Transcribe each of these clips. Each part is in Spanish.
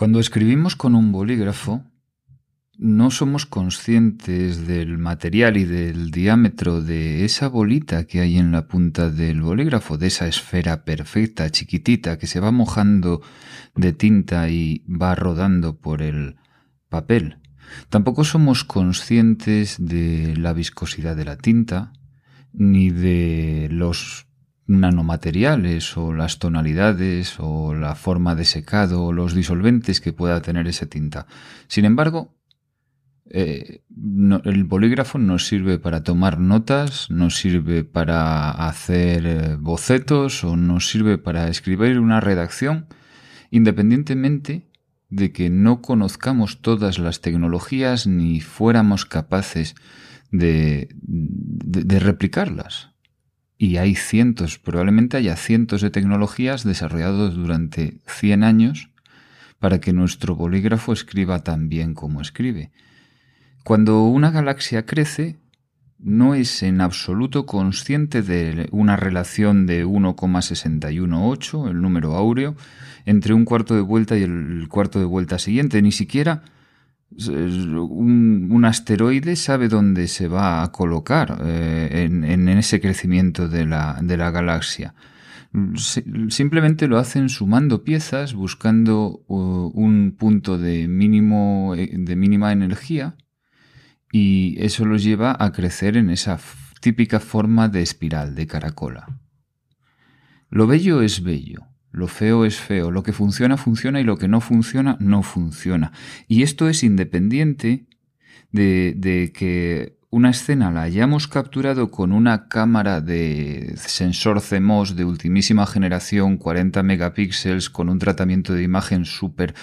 Cuando escribimos con un bolígrafo, no somos conscientes del material y del diámetro de esa bolita que hay en la punta del bolígrafo, de esa esfera perfecta, chiquitita, que se va mojando de tinta y va rodando por el papel. Tampoco somos conscientes de la viscosidad de la tinta, ni de los nanomateriales o las tonalidades o la forma de secado o los disolventes que pueda tener esa tinta. Sin embargo, eh, el bolígrafo nos sirve para tomar notas, nos sirve para hacer eh, bocetos o nos sirve para escribir una redacción, independientemente de que no conozcamos todas las tecnologías ni fuéramos capaces de, de replicarlas. Y hay cientos, probablemente haya cientos de tecnologías desarrolladas durante 100 años para que nuestro bolígrafo escriba tan bien como escribe. Cuando una galaxia crece, no es en absoluto consciente de una relación de 1,618, el número áureo, entre un cuarto de vuelta y el cuarto de vuelta siguiente. Ni siquiera un, asteroide sabe dónde se va a colocar eh, en, ese crecimiento de la, galaxia. Simplemente lo hacen sumando piezas, buscando uh, un punto de, mínimo, eh, de mínima energía y eso los lleva a crecer en esa típica forma de espiral, de caracola. Lo bello es bello, lo feo es feo, lo que funciona funciona y lo que no funciona no funciona. Y esto es independiente de, que una escena la hayamos capturado con una cámara de sensor CMOS de ultimísima generación, 40 megapíxeles, con un tratamiento de imagen súper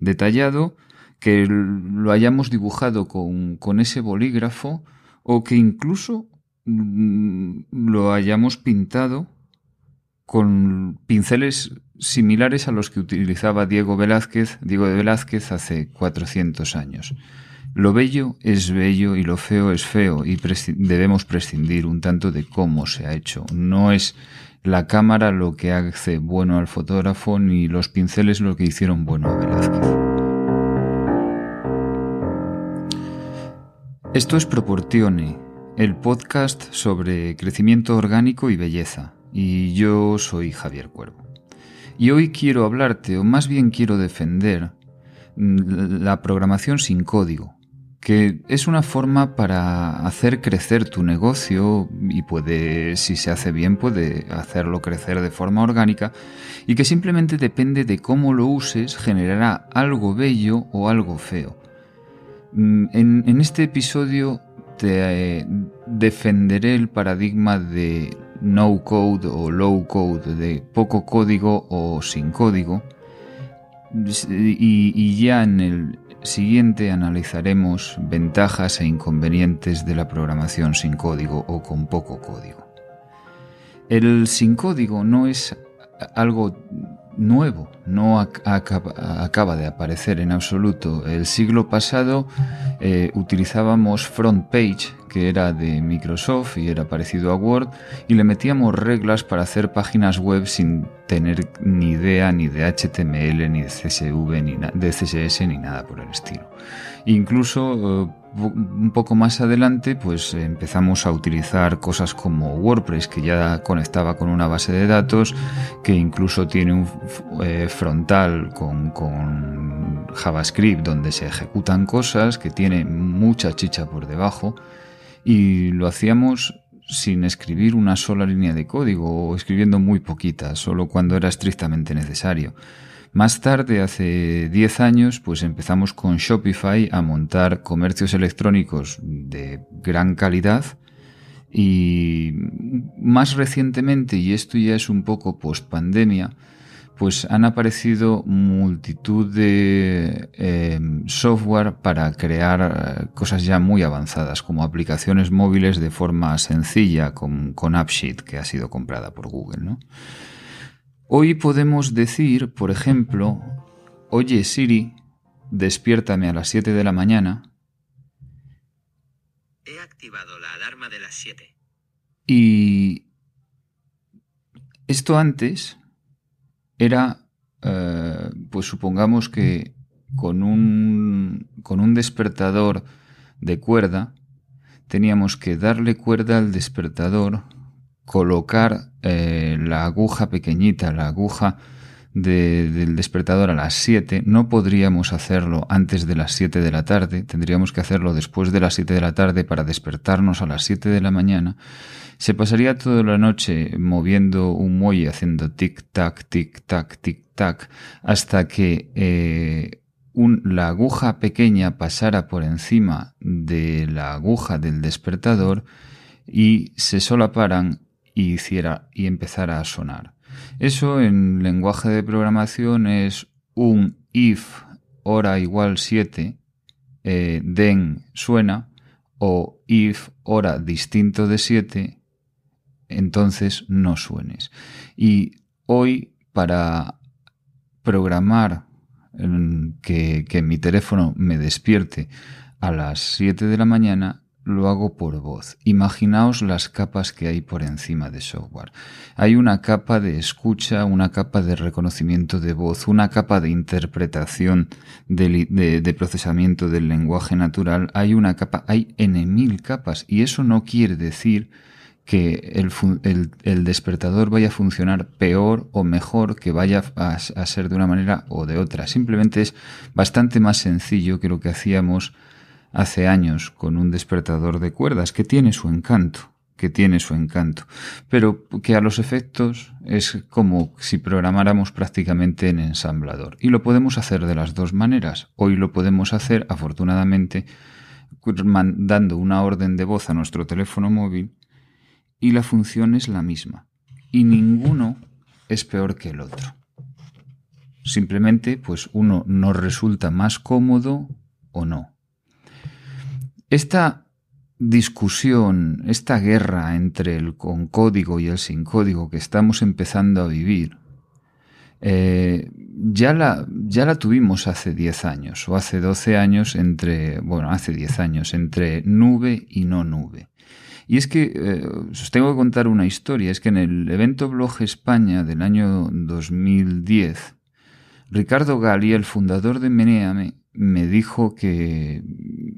detallado, que lo hayamos dibujado con, ese bolígrafo o que incluso mm, lo hayamos pintado con pinceles similares a los que utilizaba Diego Velázquez, Diego de Velázquez hace 400 años. Lo bello es bello y lo feo es feo y debemos prescindir un tanto de cómo se ha hecho. No es la cámara lo que hace bueno al fotógrafo ni los pinceles lo que hicieron bueno a Velázquez. Esto es Proportione, el podcast sobre crecimiento orgánico y belleza, y yo soy Javier Cuervo. Y hoy quiero hablarte, o más bien quiero defender, la programación sin código, que es una forma para hacer crecer tu negocio y puede, si se hace bien, puede hacerlo crecer de forma orgánica y que simplemente depende de cómo lo uses, generará algo bello o algo feo. Mm, en, este episodio te eh, defenderé el paradigma de no code o low code, de poco código o sin código. y ya en el siguiente analizaremos ventajas e inconvenientes de la programación sin código o con poco código. El sin código no es algo nuevo, no acaba de aparecer en absoluto. El siglo pasado eh, utilizábamos Front Page, que era de Microsoft y era parecido a Word, y le metíamos reglas para hacer páginas web sin tener ni idea ni de HTML, ni de CSV, ni de CSS, ni nada por el estilo. Incluso eh, un poco más adelante, pues empezamos a utilizar cosas como WordPress, que ya conectaba con una base de datos, que incluso tiene un eh, frontal con, con JavaScript donde se ejecutan cosas, que tiene mucha chicha por debajo, y lo hacíamos sin escribir una sola línea de código o escribiendo muy poquita, solo cuando era estrictamente necesario. Más tarde, hace 10 años, pues empezamos con Shopify a montar comercios electrónicos de gran calidad y más recientemente, y esto ya es un poco post pandemia, pues han aparecido multitud de em, software para crear eh, cosas ya muy avanzadas, como aplicaciones móviles de forma sencilla con, con AppSheet, que ha sido comprada por Google. ¿no? Hoy podemos decir, por ejemplo, oye Siri, despiértame a las 7 de la mañana. He activado la alarma de las 7. Y esto antes era, eh, pues supongamos que con un, con un despertador de cuerda, teníamos que darle cuerda al despertador, colocar eh, la aguja pequeñita, la aguja del despertador a las 7, no podríamos hacerlo antes de las 7 de la tarde, tendríamos que hacerlo después de las 7 de la tarde para despertarnos a las 7 de la mañana. Se pasaría toda la noche moviendo un muelle haciendo tic-tac, tic-tac, tic-tac, hasta que eh, la aguja pequeña pasara por encima de la aguja del despertador y se solaparan y hiciera y empezara a sonar. Eso en lenguaje de programación es un if hora igual 7 eh, den suena o if hora distinto de 7 entonces no suenes. Y hoy para programar que, que mi teléfono me despierte a las 7 de la mañana, lo hago por voz. Imaginaos las capas que hay por encima de software. Hay una capa de escucha, una capa de reconocimiento de voz, una capa de interpretación de, procesamiento del lenguaje natural. Hay una capa, hay n mil capas y eso no quiere decir que el, despertador vaya a funcionar peor o mejor, que vaya a, ser de una manera o de otra. Simplemente es bastante más sencillo que lo que hacíamos hace años con un despertador de cuerdas que tiene su encanto, que tiene su encanto, pero que a los efectos es como si programáramos prácticamente en ensamblador. Y lo podemos hacer de las dos maneras. Hoy lo podemos hacer, afortunadamente, mandando una orden de voz a nuestro teléfono móvil y la función es la misma. Y ninguno es peor que el otro. Simplemente, pues uno nos resulta más cómodo o no. Esta discusión, esta guerra entre el con código y el sin código que estamos empezando a vivir, eh, ya, la, ya la tuvimos hace 10 años o hace 12 años entre, bueno, hace 10 años entre nube y no nube. Y es que eh, os tengo que contar una historia, es que en el evento Blog España del año 2010, Ricardo Gali, el fundador de Meneame, me dijo que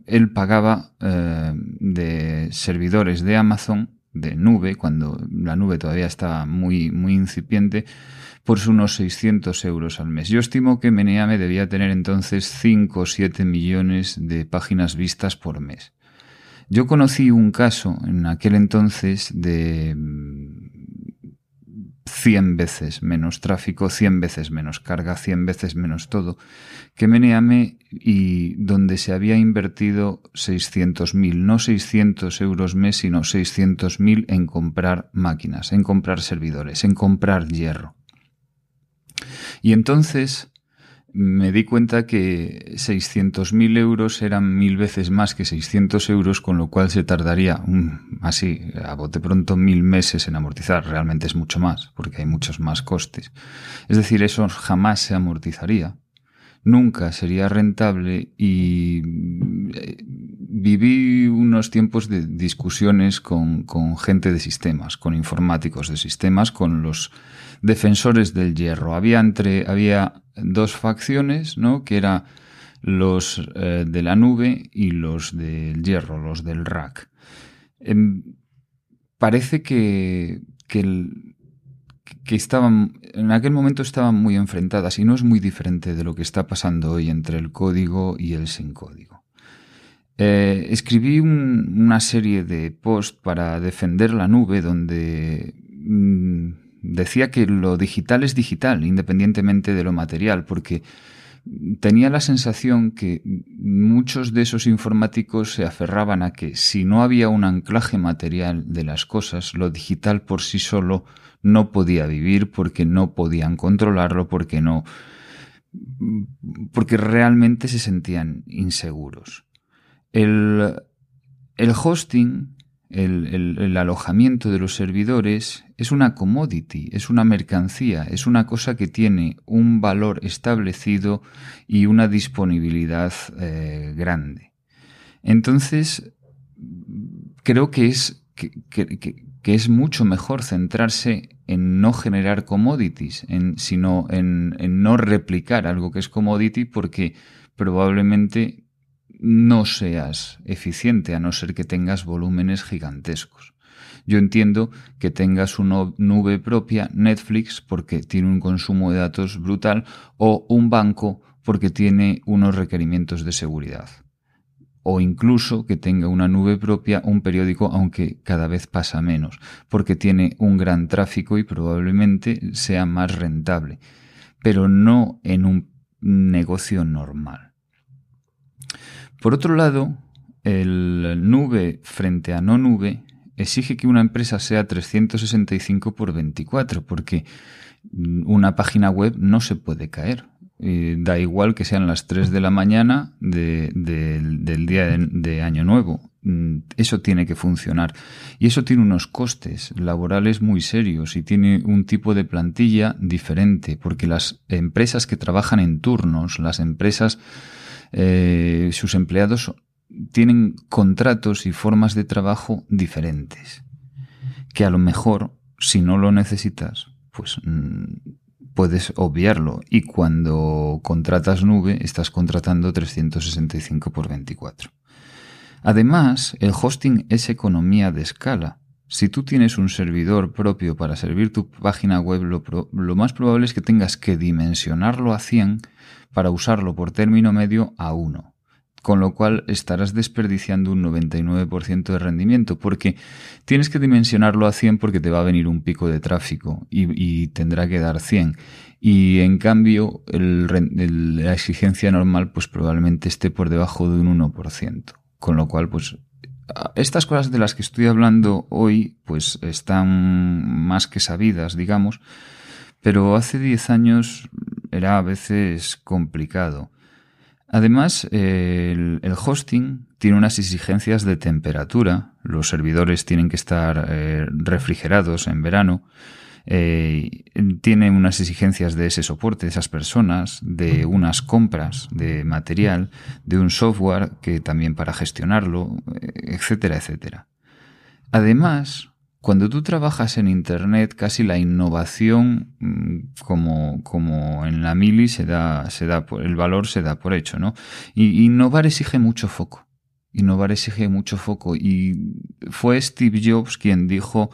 él pagaba eh, de servidores de Amazon, de nube, cuando la nube todavía estaba muy, muy incipiente, por unos 600 euros al mes. Yo estimo que Meneame debía tener entonces 5 o 7 millones de páginas vistas por mes. Yo conocí un caso en aquel entonces de 100 mm, veces menos tráfico, 100 veces menos carga, 100 veces menos todo, que Meneame y donde se había invertido 600.000, no 600 euros mes, sino 600.000 en comprar máquinas, en comprar servidores, en comprar hierro. Y entonces me di cuenta que 600.000 euros eran mil veces más que 600 euros, con lo cual se tardaría así, a bote pronto, mil meses en amortizar. Realmente es mucho más, porque hay muchos más costes. Es decir, eso jamás se amortizaría. Nunca sería rentable y eh, viví unos tiempos de discusiones con, con gente de sistemas, con informáticos de sistemas, con los defensores del hierro. Había entre, había dos facciones, ¿no? Que era los eh, de la nube y los del hierro, los del rack. Em, parece que, que, que, estaban, en aquel momento estaban muy enfrentadas y no es muy diferente de lo que está pasando hoy entre el código y el sin código. Eh, escribí una serie de posts para defender la nube donde mm, decía que lo digital es digital, independientemente de lo material, porque tenía la sensación que muchos de esos informáticos se aferraban a que si no había un anclaje material de las cosas, lo digital por sí solo no podía vivir porque no podían controlarlo, porque no porque realmente se sentían inseguros. El, el hosting el, alojamiento de los servidores es una commodity, es una mercancía, es una cosa que tiene un valor establecido y una disponibilidad eh, grande. Entonces, creo que es que, es mucho mejor centrarse en no generar commodities, en, sino en, en no replicar algo que es commodity porque probablemente no seas eficiente a no ser que tengas volúmenes gigantescos. Yo entiendo que tengas una nube propia, Netflix, porque tiene un consumo de datos brutal, o un banco porque tiene unos requerimientos de seguridad. O incluso que tenga una nube propia, un periódico, aunque cada vez pasa menos, porque tiene un gran tráfico y probablemente sea más rentable, pero no en un negocio normal. Por otro lado, el nube frente a no nube exige que una empresa sea 365 por 24, porque una página web no se puede caer. da igual que sean las 3 de la mañana del día de, Año Nuevo. Mm, eso tiene que funcionar. Y eso tiene unos costes laborales muy serios y tiene un tipo de plantilla diferente, porque las empresas que trabajan en turnos, las empresas, eh, sus empleados tienen contratos y formas de trabajo diferentes, que a lo mejor, si no lo necesitas, pues mm, puedes obviarlo. Y cuando contratas nube, estás contratando 365 por 24. Además, el hosting es economía de escala. Si tú tienes un servidor propio para servir tu página web, lo, más probable es que tengas que dimensionarlo a 100 para usarlo por término medio a 1 con lo cual estarás desperdiciando un 99% de rendimiento, porque tienes que dimensionarlo a 100 porque te va a venir un pico de tráfico y, tendrá que dar 100. Y en cambio, la exigencia normal pues probablemente esté por debajo de un 1%. Con lo cual, pues estas cosas de las que estoy hablando hoy pues están más que sabidas, digamos, pero hace 10 años era a veces complicado. Además, el, hosting tiene unas exigencias de temperatura. Los servidores tienen que estar eh, refrigerados en verano. Eh, tiene unas exigencias de ese soporte de esas personas, de unas compras de material, de un software que también para gestionarlo, etcétera, etcétera. Además, cuando tú trabajas en Internet, casi la innovación, mm, como, como en la mili, se da, se da por, el valor se da por hecho, ¿no? Y innovar exige mucho foco. Innovar exige mucho foco. Y fue Steve Jobs quien dijo,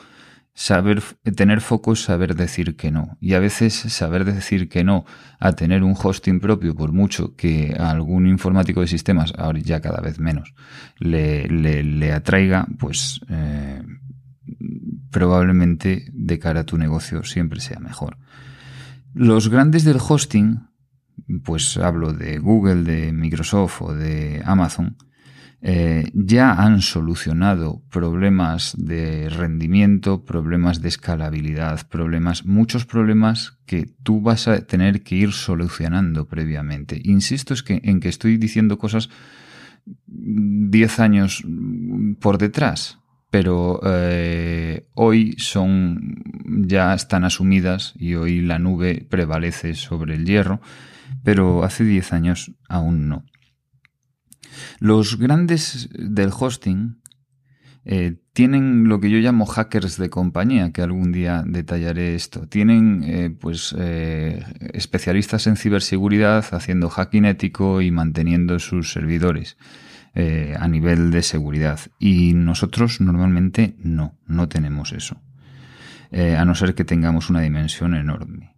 saber, tener foco es saber decir que no. Y a veces saber decir que no a tener un hosting propio, por mucho que a algún informático de sistemas, ahora ya cada vez menos, le, le, atraiga, pues eh, probablemente de cara a tu negocio siempre sea mejor. Los grandes del hosting, pues hablo de Google, de Microsoft o de Amazon, eh, ya han solucionado problemas de rendimiento, problemas de escalabilidad, problemas, muchos problemas que tú vas a tener que ir solucionando previamente. Insisto es que, en que estoy diciendo cosas 10 años por detrás, pero eh, hoy son ya están asumidas y hoy la nube prevalece sobre el hierro, pero hace 10 años aún no. Los grandes del hosting eh, tienen lo que yo llamo hackers de compañía, que algún día detallaré esto. Tienen eh, pues especialistas en ciberseguridad haciendo hacking ético y manteniendo sus servidores. Eh, a nivel de seguridad. Y nosotros normalmente no, no tenemos eso. Eh, a no ser que tengamos una dimensión enorme.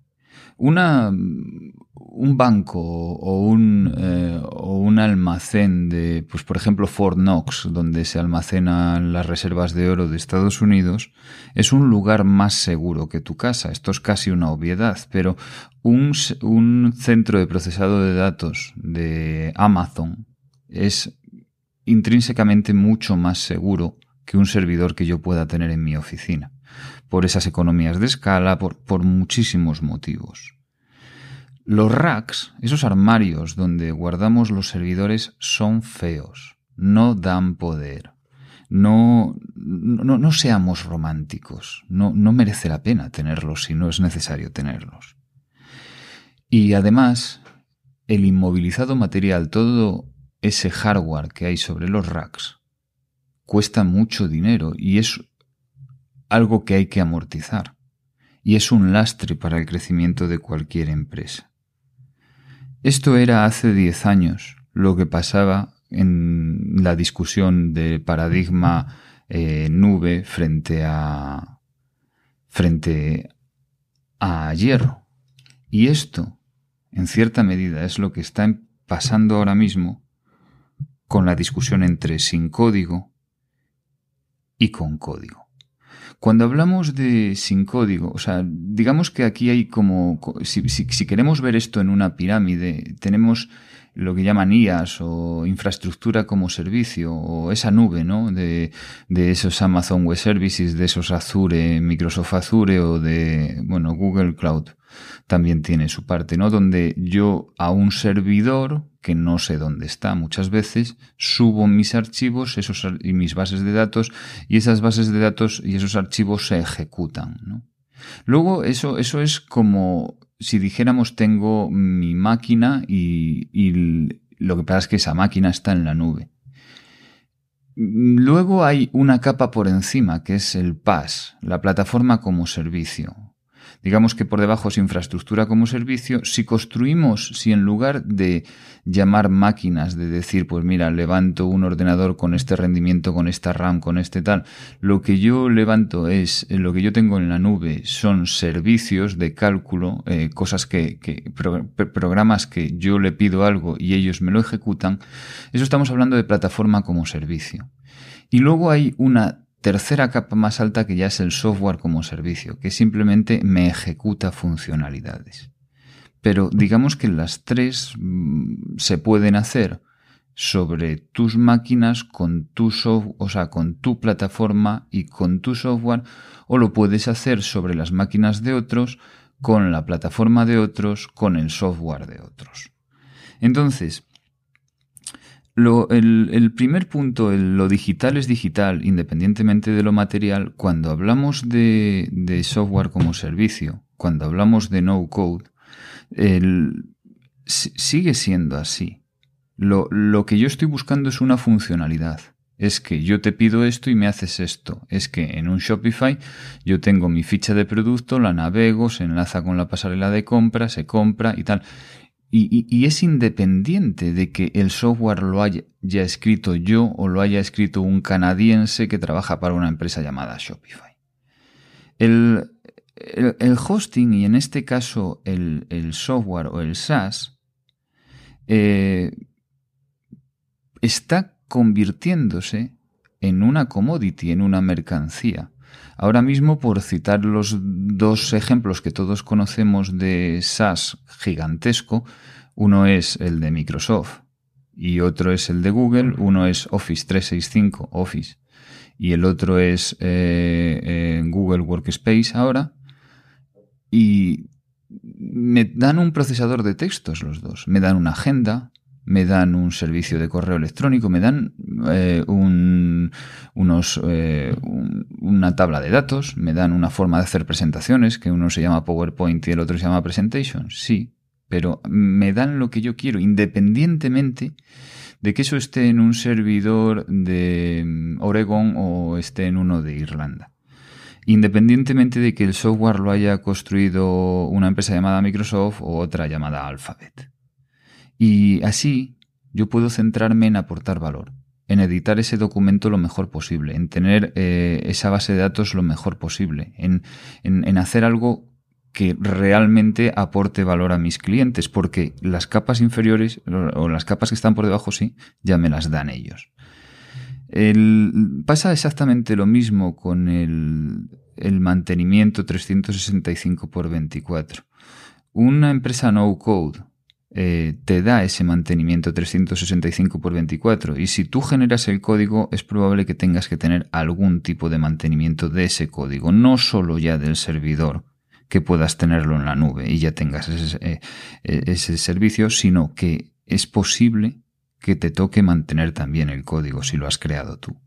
Una, un banco o un, eh, o un almacén de, pues por ejemplo Fort Knox, donde se almacenan las reservas de oro de Estados Unidos, es un lugar más seguro que tu casa. Esto es casi una obviedad, pero un, un centro de procesado de datos de Amazon es intrínsecamente mucho más seguro que un servidor que yo pueda tener en mi oficina, por esas economías de escala, por, por muchísimos motivos. Los racks, esos armarios donde guardamos los servidores, son feos, no dan poder. No, no, seamos románticos, no, no merece la pena tenerlos si no es necesario tenerlos. Y además, el inmovilizado material, todo ese hardware que hay sobre los racks cuesta mucho dinero y es algo que hay que amortizar y es un lastre para el crecimiento de cualquier empresa. Esto era hace 10 años lo que pasaba en la discusión de paradigma eh, nube frente a frente a hierro. Y esto, en cierta medida, es lo que está pasando ahora mismo con la discusión entre sin código y con código. Cuando hablamos de sin código, o sea, digamos que aquí hay como, si, si, queremos ver esto en una pirámide, tenemos lo que llaman IAS o infraestructura como servicio o esa nube, ¿no? De, de esos Amazon Web Services, de esos Azure, Microsoft Azure o de, bueno, Google Cloud también tiene su parte, ¿no? Donde yo a un servidor que no sé dónde está muchas veces, subo mis archivos esos, y mis bases de datos y esas bases de datos y esos archivos se ejecutan, ¿no? Luego eso, eso es como si dijéramos tengo mi máquina y, lo que pasa es que esa máquina está en la nube. Luego hay una capa por encima que es el PaaS, la plataforma como servicio digamos que por debajo es infraestructura como servicio, si construimos, si en lugar de llamar máquinas, de decir, pues mira, levanto un ordenador con este rendimiento, con esta RAM, con este tal, lo que yo levanto es, lo que yo tengo en la nube son servicios de cálculo, eh, cosas que programas que yo le pido algo y ellos me lo ejecutan, eso estamos hablando de plataforma como servicio. Y luego hay una tercera capa más alta que ya es el software como servicio, que simplemente me ejecuta funcionalidades. Pero digamos que las tres mm, se pueden hacer sobre tus máquinas con tu o sea, con tu plataforma y con tu software, o lo puedes hacer sobre las máquinas de otros, con la plataforma de otros, con el software de otros. Entonces, lo, el, primer punto, lo digital es digital, independientemente de lo material. Cuando hablamos de, software como servicio, cuando hablamos de no code, sigue siendo así. Lo, lo que yo estoy buscando es una funcionalidad. Es que yo te pido esto y me haces esto. Es que en un Shopify yo tengo mi ficha de producto, la navego, se enlaza con la pasarela de compra, se compra y tal. Y, es independiente de que el software lo haya escrito yo o lo haya escrito un canadiense que trabaja para una empresa llamada Shopify. El, hosting y en este caso el, software o el SaaS eh, está convirtiéndose en una commodity, en una mercancía. Ahora mismo, por citar los dos ejemplos que todos conocemos de SaaS gigantesco, uno es el de Microsoft y otro es el de Google, uno es Office 365, Office, y el otro es eh, eh, Google Workspace ahora, y me dan un procesador de textos los dos, me dan una agenda, me dan un servicio de correo electrónico, me dan eh, un, unos, eh, una tabla de datos, me dan una forma de hacer presentaciones, que uno se llama PowerPoint y el otro se llama Presentation, sí, pero me dan lo que yo quiero, independientemente de que eso esté en un servidor de mm, Oregon o esté en uno de Irlanda. Independientemente de que el software lo haya construido una empresa llamada Microsoft o otra llamada Alphabet. Y así yo puedo centrarme en aportar valor, en editar ese documento lo mejor posible, en tener eh, esa base de datos lo mejor posible, en, en, hacer algo que realmente aporte valor a mis clientes, porque las capas inferiores o las capas que están por debajo sí, ya me las dan ellos. pasa exactamente lo mismo con el, el mantenimiento 365 x 24. Una empresa no code eh, te da ese mantenimiento 365 por 24 y si tú generas el código es probable que tengas que tener algún tipo de mantenimiento de ese código, no solo ya del servidor que puedas tenerlo en la nube y ya tengas ese, eh, ese servicio, sino que es posible que te toque mantener también el código si lo has creado tú.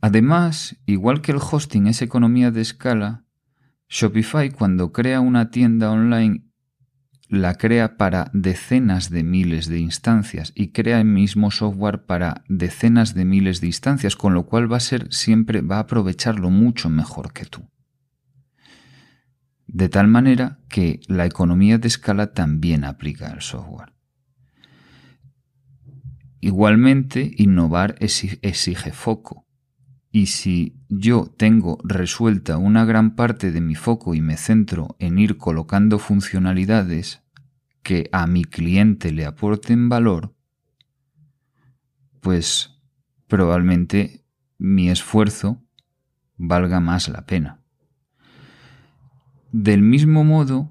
Además, igual que el hosting es economía de escala, Shopify cuando crea una tienda online la crea para decenas de miles de instancias y crea el mismo software para decenas de miles de instancias, con lo cual va a ser siempre, va a aprovecharlo mucho mejor que tú. De tal manera que la economía de escala también aplica al software. Igualmente, innovar exige foco. Y si yo tengo resuelta una gran parte de mi foco y me centro en ir colocando funcionalidades que a mi cliente le aporten valor, pues probablemente mi esfuerzo valga más la pena. Del mismo modo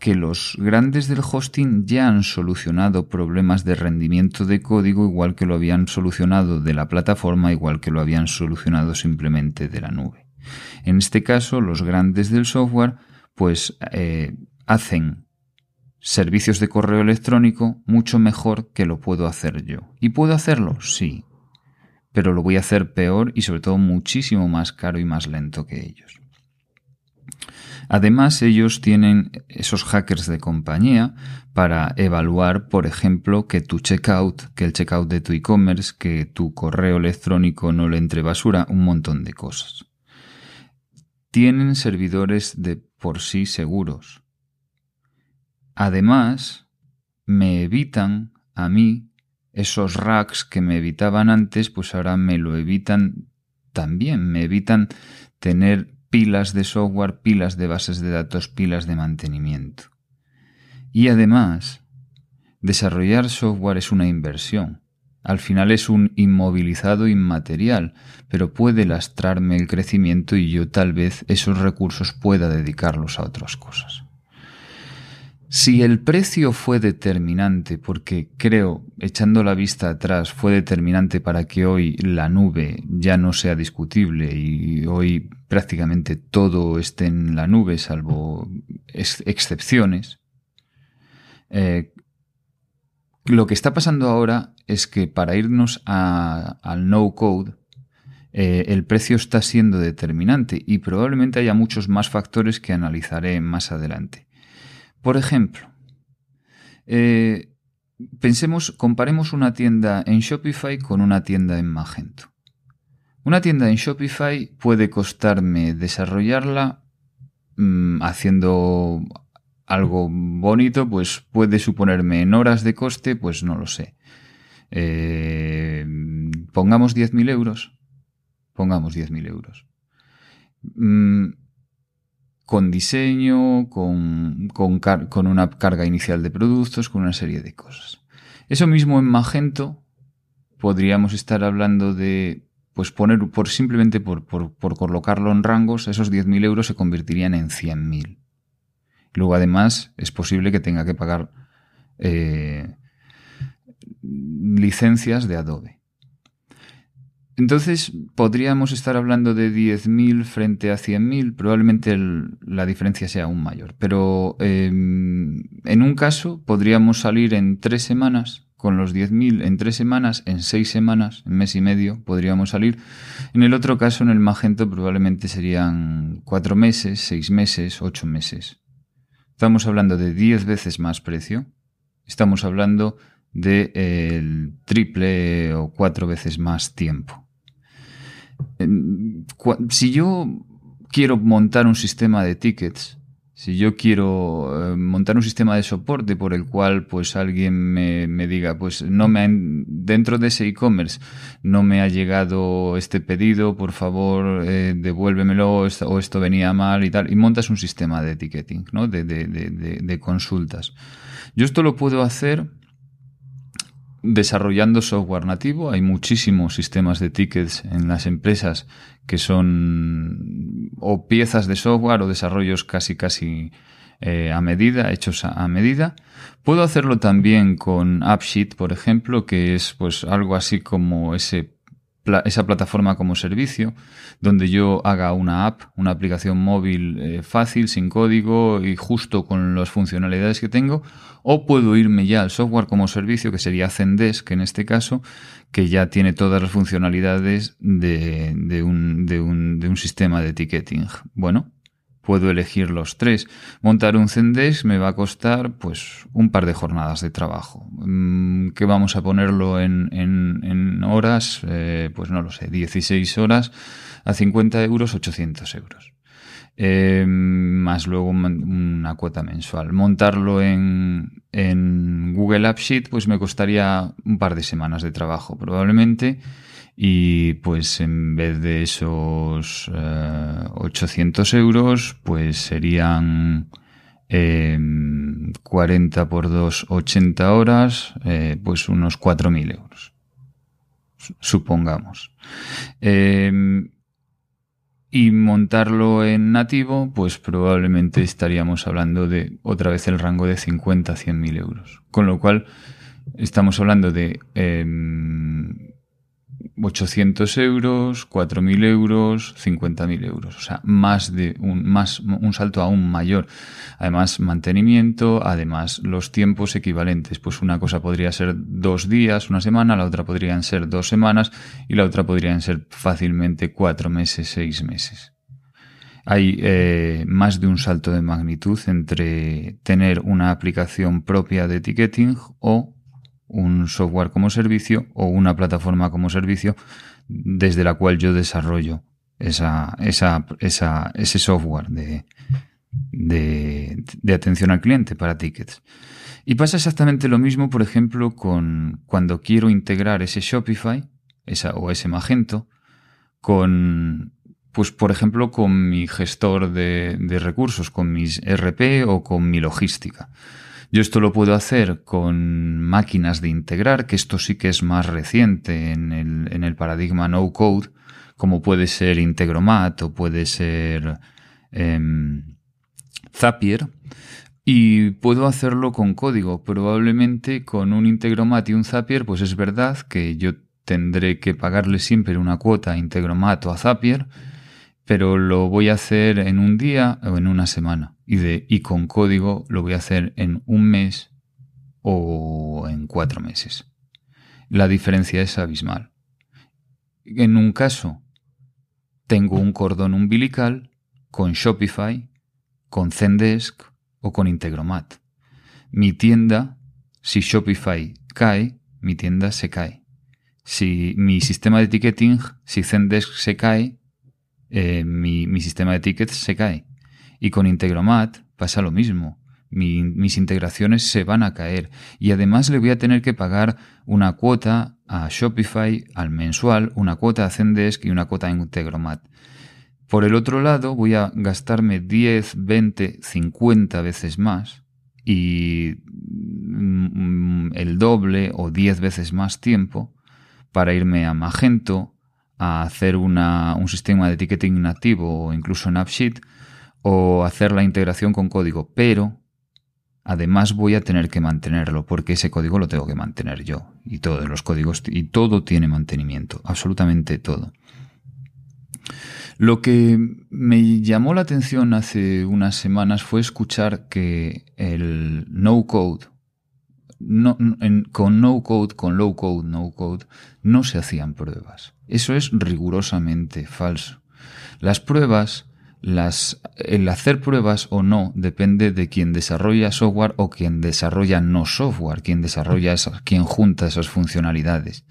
que los grandes del hosting ya han solucionado problemas de rendimiento de código igual que lo habían solucionado de la plataforma, igual que lo habían solucionado simplemente de la nube. En este caso, los grandes del software pues eh, hacen servicios de correo electrónico mucho mejor que lo puedo hacer yo. ¿Y puedo hacerlo? Sí. Pero lo voy a hacer peor y sobre todo muchísimo más caro y más lento que ellos. Además, ellos tienen esos hackers de compañía para evaluar, por ejemplo, que tu checkout, que el checkout de tu e-commerce, que tu correo electrónico no le entre basura, un montón de cosas. Tienen servidores de por sí seguros. Además, me evitan a mí esos racks que me evitaban antes, pues ahora me lo evitan también. Me evitan tener pilas de software, pilas de bases de datos, pilas de mantenimiento. Y además, desarrollar software es una inversión. Al final es un inmovilizado inmaterial, pero puede lastrarme el crecimiento y yo tal vez esos recursos pueda dedicarlos a otras cosas. Si el precio fue determinante, porque creo, echando la vista atrás, fue determinante para que hoy la nube ya no sea discutible y hoy prácticamente todo esté en la nube, salvo excepciones, eh, lo que está pasando ahora es que para irnos al no code, eh, el precio está siendo determinante y probablemente haya muchos más factores que analizaré más adelante. Por ejemplo, eh, pensemos, comparemos una tienda en Shopify con una tienda en Magento. Una tienda en Shopify puede costarme desarrollarla mm, haciendo algo bonito, pues puede suponerme en horas de coste, pues no lo sé. Eh, pongamos 10.000 euros. Pongamos 10.000 euros. Mm, con diseño, con, con, una carga inicial de productos, con una serie de cosas. Eso mismo en Magento podríamos estar hablando de, pues poner, por simplemente por, colocarlo en rangos, esos 10.000 euros se convertirían en 100.000. Luego además es posible que tenga que pagar eh, licencias de Adobe. Entonces podríamos estar hablando de 10.000 frente a 100.000, probablemente la diferencia sea aún mayor. Pero em, en un caso podríamos salir en tres semanas con los 10.000 en tres semanas, en seis semanas, en mes y medio podríamos salir. En el otro caso, en el Magento, probablemente serían cuatro meses, seis meses, ocho meses. Estamos hablando de 10 veces más precio. Estamos hablando de triple o cuatro veces más tiempo. Si yo quiero montar un sistema de tickets, si yo quiero eh, montar un sistema de soporte por el cual pues alguien me, diga pues no me dentro de ese e-commerce no me ha llegado este pedido por favor eh, devuélvemelo o esto, venía mal y tal y montas un sistema de ticketing ¿no? de, de consultas yo esto lo puedo hacer desarrollando software nativo. Hay muchísimos sistemas de tickets en las empresas que son o piezas de software o desarrollos casi casi eh, a medida, hechos a, medida. Puedo hacerlo también con AppSheet, por ejemplo, que es pues algo así como ese esa plataforma como servicio, donde yo haga una app, una aplicación móvil eh, fácil, sin código y justo con las funcionalidades que tengo, o puedo irme ya al software como servicio, que sería Zendesk en este caso, que ya tiene todas las funcionalidades de, un, de un sistema de ticketing. Bueno, puedo elegir los tres. Montar un Zendesk me va a costar pues un par de jornadas de trabajo. Mm, ¿Qué vamos a ponerlo en, en, horas? Eh, pues no lo sé, 16 horas a 50 euros, 800 euros. Eh, más luego una cuota mensual. Montarlo en, en Google App Sheet pues me costaría un par de semanas de trabajo probablemente y pues en vez de esos 800 eh, euros pues serían 40 em, por 2, 80 horas, eh, pues unos 4.000 euros, supongamos. Em, y montarlo en nativo, pues probablemente estaríamos hablando de otra vez el rango de 50 a 100.000 euros. Con lo cual, estamos hablando de em, 800 euros, 4.000 euros, 50.000 euros. O sea, más de un, más, un salto aún mayor. Además, mantenimiento, además, los tiempos equivalentes. Pues una cosa podría ser dos días, una semana, la otra podrían ser dos semanas y la otra podrían ser fácilmente cuatro meses, seis meses. Hay eh, más de un salto de magnitud entre tener una aplicación propia de ticketing o un software como servicio o una plataforma como servicio desde la cual yo desarrollo esa, ese software de, de, de, atención al cliente para tickets. Y pasa exactamente lo mismo, por ejemplo, con cuando quiero integrar ese Shopify esa, o ese Magento con, pues por ejemplo, con mi gestor de, de recursos, con mis RP o con mi logística. Yo esto lo puedo hacer con máquinas de integrar, que esto sí que es más reciente en el, en el paradigma no code, como puede ser Integromat o puede ser em, Zapier. Y puedo hacerlo con código. Probablemente con un Integromat y un Zapier, pues es verdad que yo tendré que pagarle siempre una cuota a Integromat o a Zapier pero lo voy a hacer en un día o en una semana. Y, de, y con código lo voy a hacer en un mes o en cuatro meses. La diferencia es abismal. En un caso, tengo un cordón umbilical con Shopify, con Zendesk o con Integromat. Mi tienda, si Shopify cae, mi tienda se cae. Si mi sistema de ticketing, si Zendesk se cae, eh, mi, sistema de tickets se cae. Y con Integromat pasa lo mismo. mis integraciones se van a caer. Y además le voy a tener que pagar una cuota a Shopify al mensual, una cuota a Zendesk y una cuota a Integromat. Por el otro lado, voy a gastarme 10, 20, 50 veces más y mm, el doble o 10 veces más tiempo para irme a Magento, a hacer una, un sistema de ticketing nativo o incluso en AppSheet o hacer la integración con código, pero además voy a tener que mantenerlo porque ese código lo tengo que mantener yo y todos los códigos y todo tiene mantenimiento, absolutamente todo. Lo que me llamó la atención hace unas semanas fue escuchar que el no code no, con no code, con low code, no code, no se hacían pruebas. Eso es rigurosamente falso. Las pruebas, el hacer pruebas o no depende de quien desarrolla software o quien desarrolla no software, quien desarrolla esas, quien junta esas funcionalidades.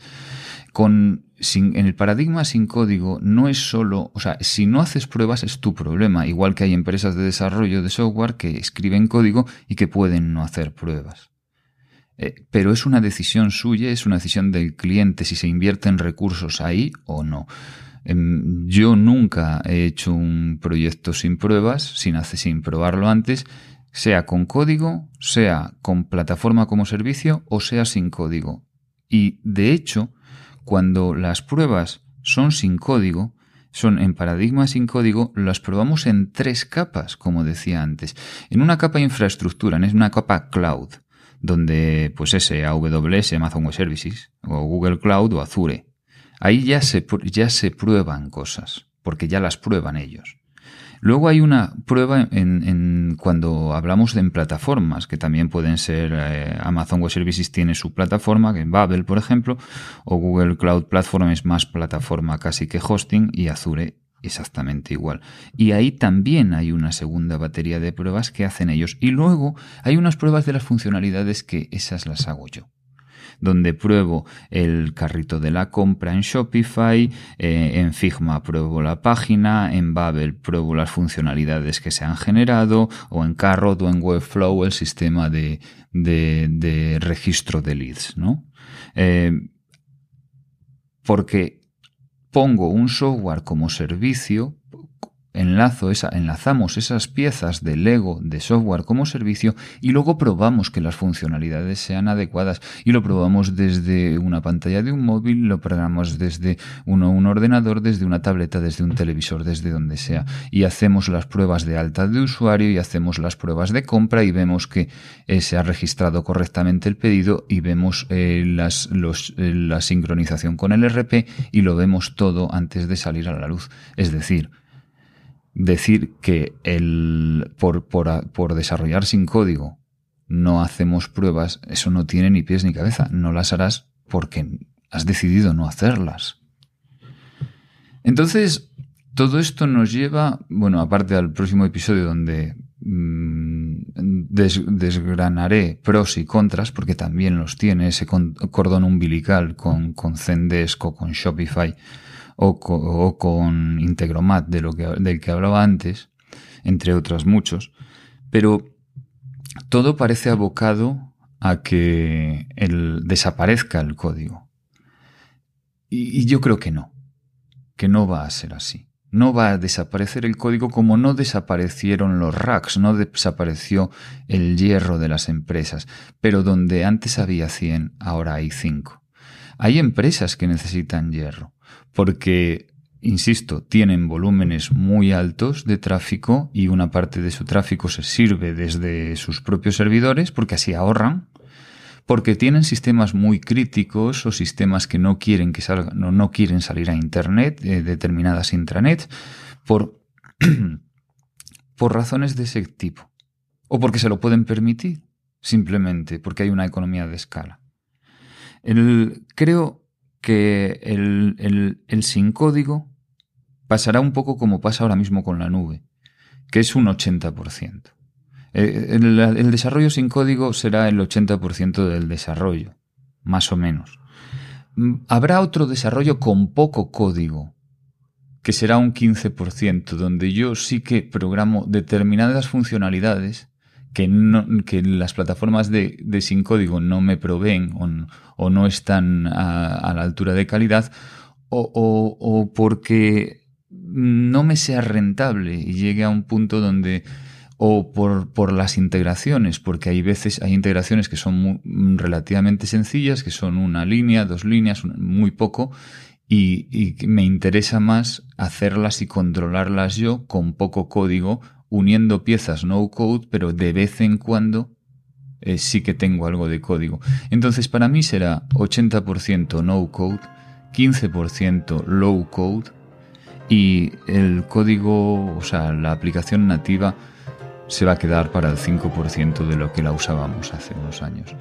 En el paradigma sin código no es solo, o sea, si no haces pruebas es tu problema, igual que hay empresas de desarrollo de software que escriben código y que pueden no hacer pruebas. Eh, pero es una decisión suya, es una decisión del cliente si se invierten recursos ahí o no. Em, yo nunca he hecho un proyecto sin pruebas, sin, sin probarlo antes, sea con código, sea con plataforma como servicio o sea sin código. Y de hecho, cuando las pruebas son sin código, son en paradigma sin código, las probamos en tres capas, como decía antes. En una capa infraestructura, en una capa cloud donde pues ese AWS, Amazon Web Services, o Google Cloud o Azure. Ahí ya se, ya se prueban cosas, porque ya las prueban ellos. Luego hay una prueba en, cuando hablamos de en plataformas, que también pueden ser eh, Amazon Web Services tiene su plataforma, que en por ejemplo, o Google Cloud Platform es más plataforma casi que hosting, y Azure exactamente igual. Y ahí también hay una segunda batería de pruebas que hacen ellos. Y luego hay unas pruebas de las funcionalidades que esas las hago yo donde pruebo el carrito de la compra en Shopify, eh, en Figma pruebo la página, en Babel pruebo las funcionalidades que se han generado, o en Carrot o en Webflow el sistema de, de, registro de leads, ¿no? Eh, porque pongo un software como servicio enlazo esa, enlazamos esas piezas de Lego de software como servicio y luego probamos que las funcionalidades sean adecuadas y lo probamos desde una pantalla de un móvil, lo probamos desde uno, un ordenador, desde una tableta, desde un televisor, desde donde sea y hacemos las pruebas de alta de usuario y hacemos las pruebas de compra y vemos que eh, se ha registrado correctamente el pedido y vemos eh, las, eh, la sincronización con el RP y lo vemos todo antes de salir a la luz. Es decir, decir que el, por, por, desarrollar sin código no hacemos pruebas, eso no tiene ni pies ni cabeza. No las harás porque has decidido no hacerlas. Entonces, todo esto nos lleva, bueno, aparte al próximo episodio donde mm, desgranaré pros y contras, porque también los tiene ese cordón umbilical con, con Zendesk con Shopify o, con Integromat, de lo que, del que hablaba antes, entre otros muchos, pero todo parece abocado a que el, desaparezca el código. Y, y yo creo que no, que no va a ser así. No va a desaparecer el código como no desaparecieron los racks, no desapareció el hierro de las empresas, pero donde antes había 100, ahora hay 5. Hay empresas que necesitan hierro, porque, insisto, tienen volúmenes muy altos de tráfico y una parte de su tráfico se sirve desde sus propios servidores porque así ahorran, porque tienen sistemas muy críticos o sistemas que no quieren que salgan, no, no quieren salir a internet, eh, determinadas intranets, por, por razones de ese tipo. O porque se lo pueden permitir, simplemente porque hay una economía de escala. El, creo que el, sin código pasará un poco como pasa ahora mismo con la nube, que es un 80%. Eh, el, el desarrollo sin código será el 80% del desarrollo, más o menos. Mm, habrá otro desarrollo con poco código, que será un 15%, donde yo sí que programo determinadas funcionalidades que, no, las plataformas de, de, sin código no me proveen o, no están a, la altura de calidad o, porque no me sea rentable y llegue a un punto donde o por, las integraciones, porque hay veces hay integraciones que son relativamente sencillas, que son una línea, dos líneas, muy poco, y, me interesa más hacerlas y controlarlas yo con poco código uniendo piezas no code, pero de vez en cuando eh, sí que tengo algo de código. Entonces para mí será 80% no code, 15% low code y el código, o sea, la aplicación nativa se va a quedar para el 5% de lo que la usábamos hace unos años.